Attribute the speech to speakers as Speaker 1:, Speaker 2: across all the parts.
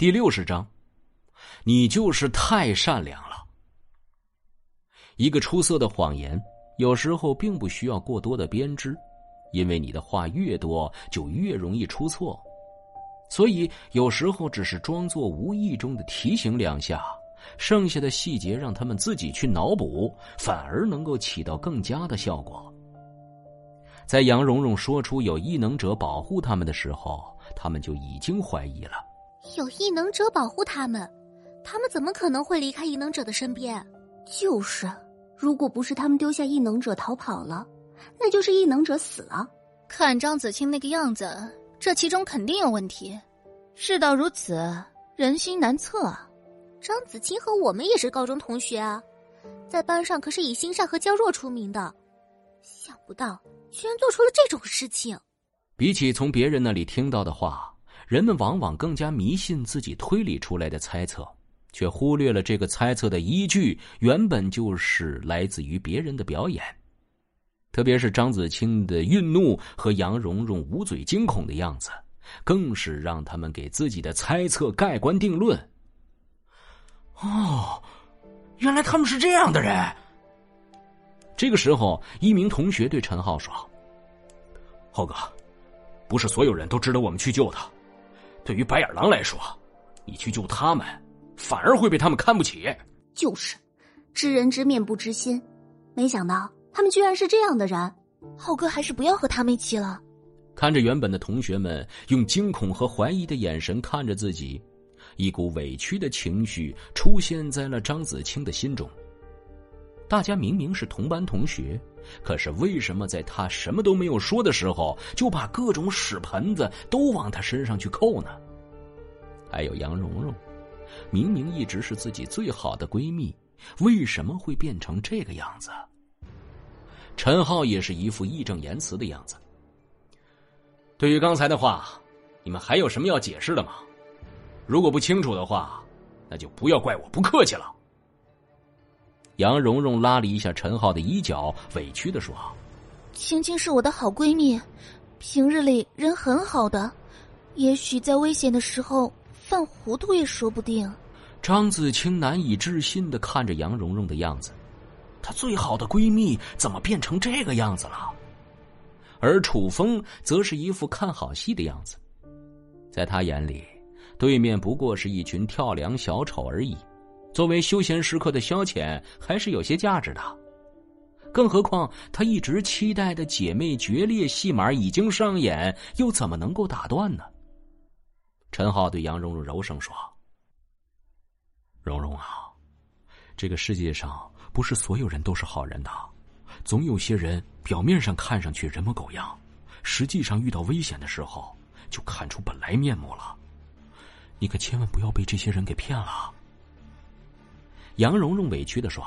Speaker 1: 第六十章，你就是太善良了。一个出色的谎言，有时候并不需要过多的编织，因为你的话越多，就越容易出错。所以有时候只是装作无意中的提醒两下，剩下的细节让他们自己去脑补，反而能够起到更佳的效果。在杨蓉蓉说出有异能者保护他们的时候，他们就已经怀疑了。
Speaker 2: 有异能者保护他们，他们怎么可能会离开异能者的身边？
Speaker 3: 就是，如果不是他们丢下异能者逃跑了，那就是异能者死了。
Speaker 4: 看张子清那个样子，这其中肯定有问题。事到如此，人心难测啊。
Speaker 2: 张子清和我们也是高中同学啊，在班上可是以心善和娇弱出名的，想不到居然做出了这种事情。
Speaker 1: 比起从别人那里听到的话。人们往往更加迷信自己推理出来的猜测，却忽略了这个猜测的依据原本就是来自于别人的表演。特别是张子清的愠怒和杨蓉蓉捂嘴惊恐的样子，更是让他们给自己的猜测盖棺定论。
Speaker 5: 哦，原来他们是这样的人。
Speaker 1: 这个时候，一名同学对陈浩说：“
Speaker 5: 浩哥，不是所有人都值得我们去救的。”对于白眼狼来说，你去救他们，反而会被他们看不起。
Speaker 3: 就是，知人知面不知心，没想到他们居然是这样的人。
Speaker 4: 浩哥还是不要和他们一起了。
Speaker 1: 看着原本的同学们用惊恐和怀疑的眼神看着自己，一股委屈的情绪出现在了张子清的心中。大家明明是同班同学，可是为什么在他什么都没有说的时候，就把各种屎盆子都往他身上去扣呢？还有杨蓉蓉，明明一直是自己最好的闺蜜，为什么会变成这个样子？陈浩也是一副义正言辞的样子。
Speaker 5: 对于刚才的话，你们还有什么要解释的吗？如果不清楚的话，那就不要怪我不客气了。
Speaker 1: 杨蓉蓉拉了一下陈浩的衣角，委屈的说：“
Speaker 4: 青青是我的好闺蜜，平日里人很好的，也许在危险的时候犯糊涂也说不定。”
Speaker 1: 张子清难以置信的看着杨蓉蓉的样子，她最好的闺蜜怎么变成这个样子了？而楚风则是一副看好戏的样子，在他眼里，对面不过是一群跳梁小丑而已。作为休闲时刻的消遣，还是有些价值的。更何况，他一直期待的姐妹决裂戏码已经上演，又怎么能够打断呢？陈浩对杨蓉蓉柔声说：“
Speaker 5: 蓉蓉啊，这个世界上不是所有人都是好人的，总有些人表面上看上去人模狗样，实际上遇到危险的时候就看出本来面目了。你可千万不要被这些人给骗了。”
Speaker 1: 杨蓉蓉委屈的说：“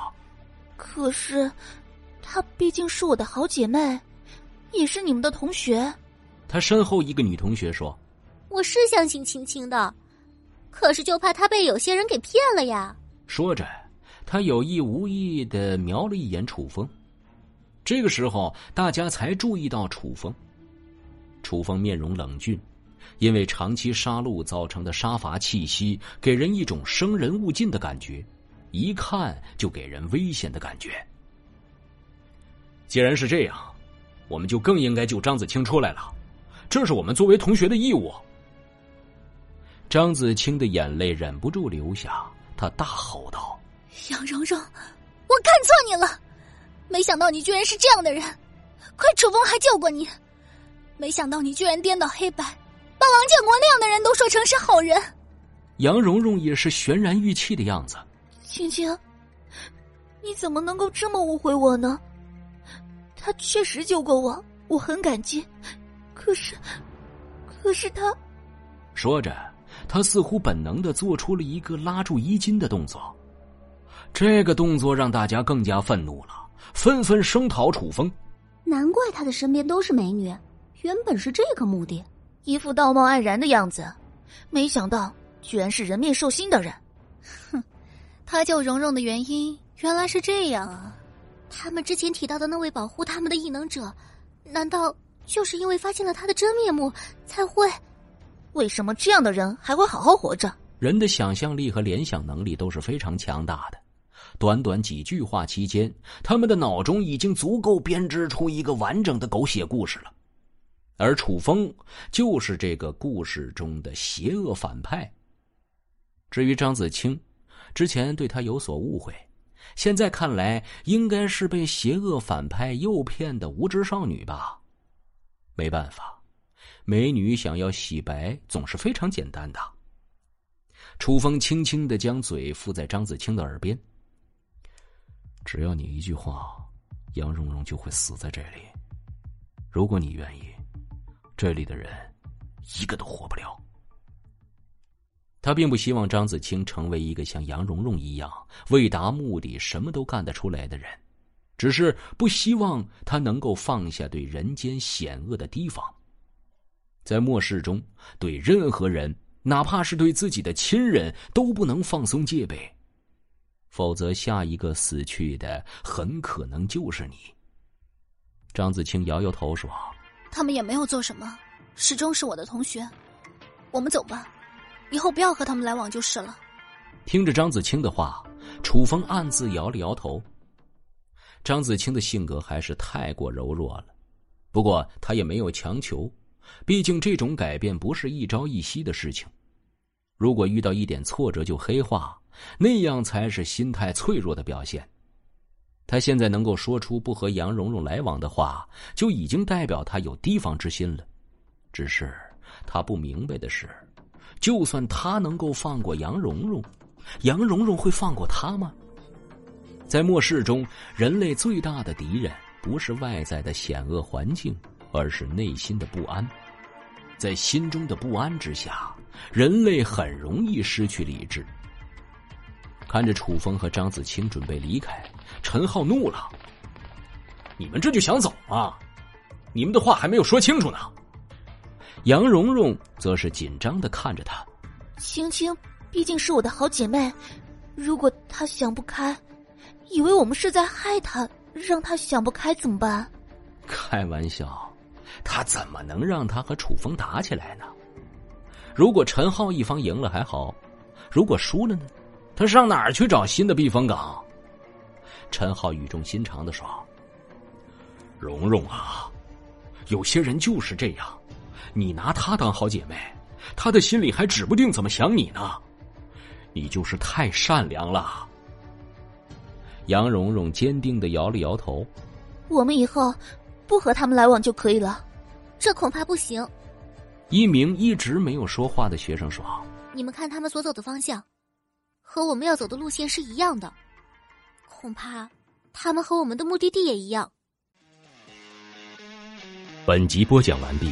Speaker 4: 可是，她毕竟是我的好姐妹，也是你们的同学。”
Speaker 1: 她身后一个女同学说：“
Speaker 2: 我是相信青青的，可是就怕她被有些人给骗了呀。”
Speaker 1: 说着，她有意无意的瞄了一眼楚风。这个时候，大家才注意到楚风。楚风面容冷峻，因为长期杀戮造成的杀伐气息，给人一种生人勿近的感觉。一看就给人危险的感觉。
Speaker 5: 既然是这样，我们就更应该救张子清出来了，这是我们作为同学的义务。
Speaker 1: 张子清的眼泪忍不住流下，他大吼道：“
Speaker 4: 杨蓉蓉，我看错你了，没想到你居然是这样的人，亏楚风还救过你，没想到你居然颠倒黑白，把王建国那样的人都说成是好人。”
Speaker 1: 杨蓉蓉也是悬然欲泣的样子。
Speaker 4: 青青，你怎么能够这么误会我呢？他确实救过我，我很感激。可是，可是他……
Speaker 1: 说着，他似乎本能的做出了一个拉住衣襟的动作。这个动作让大家更加愤怒了，纷纷声讨楚风。
Speaker 3: 难怪他的身边都是美女，原本是这个目的，
Speaker 4: 一副道貌岸然的样子，没想到居然是人面兽心的人。
Speaker 2: 哼。他救蓉蓉的原因原来是这样啊！他们之前提到的那位保护他们的异能者，难道就是因为发现了他的真面目才会？
Speaker 4: 为什么这样的人还会好好活着？
Speaker 1: 人的想象力和联想能力都是非常强大的。短短几句话期间，他们的脑中已经足够编织出一个完整的狗血故事了。而楚风就是这个故事中的邪恶反派。至于张子清，之前对他有所误会，现在看来应该是被邪恶反派诱骗的无知少女吧？没办法，美女想要洗白总是非常简单的。楚风轻轻的将嘴附在张子清的耳边。只要你一句话，杨蓉蓉就会死在这里。如果你愿意，这里的人一个都活不了。他并不希望张子清成为一个像杨蓉蓉一样为达目的什么都干得出来的人，只是不希望他能够放下对人间险恶的提防。在末世中，对任何人，哪怕是对自己的亲人，都不能放松戒备。否则，下一个死去的很可能就是你。张子清摇摇头说：“
Speaker 4: 他们也没有做什么，始终是我的同学。我们走吧，以后不要和他们来往就是了。”
Speaker 1: 听着张子清的话，楚风暗自摇了摇头。张子清的性格还是太过柔弱了，不过他也没有强求，毕竟这种改变不是一朝一夕的事情。如果遇到一点挫折就黑化，那样才是心态脆弱的表现。他现在能够说出不和杨蓉蓉来往的话，就已经代表他有提防之心了。只是他不明白的是，就算他能够放过杨蓉蓉，杨蓉蓉会放过他吗？在末世中，人类最大的敌人不是外在的险恶环境，而是内心的不安。在心中的不安之下，人类很容易失去理智。看着楚风和张子清准备离开，陈浩怒了：“你们这就想走吗？你们的话还没有说清楚呢。”杨蓉蓉则是紧张的看着他：“
Speaker 3: 青青毕竟是我的好姐妹，如果她想不开，以为我们是在害她，让她想不开怎么办？”
Speaker 1: 开玩笑，他怎么能让他和楚风打起来呢？如果陈浩一方赢了还好，如果输了呢？他上哪儿去找新的避风港？陈浩语重心长的说：“蓉蓉啊，有些人就是这样，你拿她当好姐妹，她的心里还指不定怎么想你呢。你就是太善良了。”杨蓉蓉坚定的摇了摇头：“
Speaker 3: 我们以后不和他们来往就可以了。”
Speaker 2: 这恐怕不行。
Speaker 1: 一名一直没有说话的学生说：“
Speaker 2: 你们看他们所走的方向。”和我们要走的路线是一样的，恐怕他们和我们的目的地也一样。
Speaker 1: 本集播讲完毕，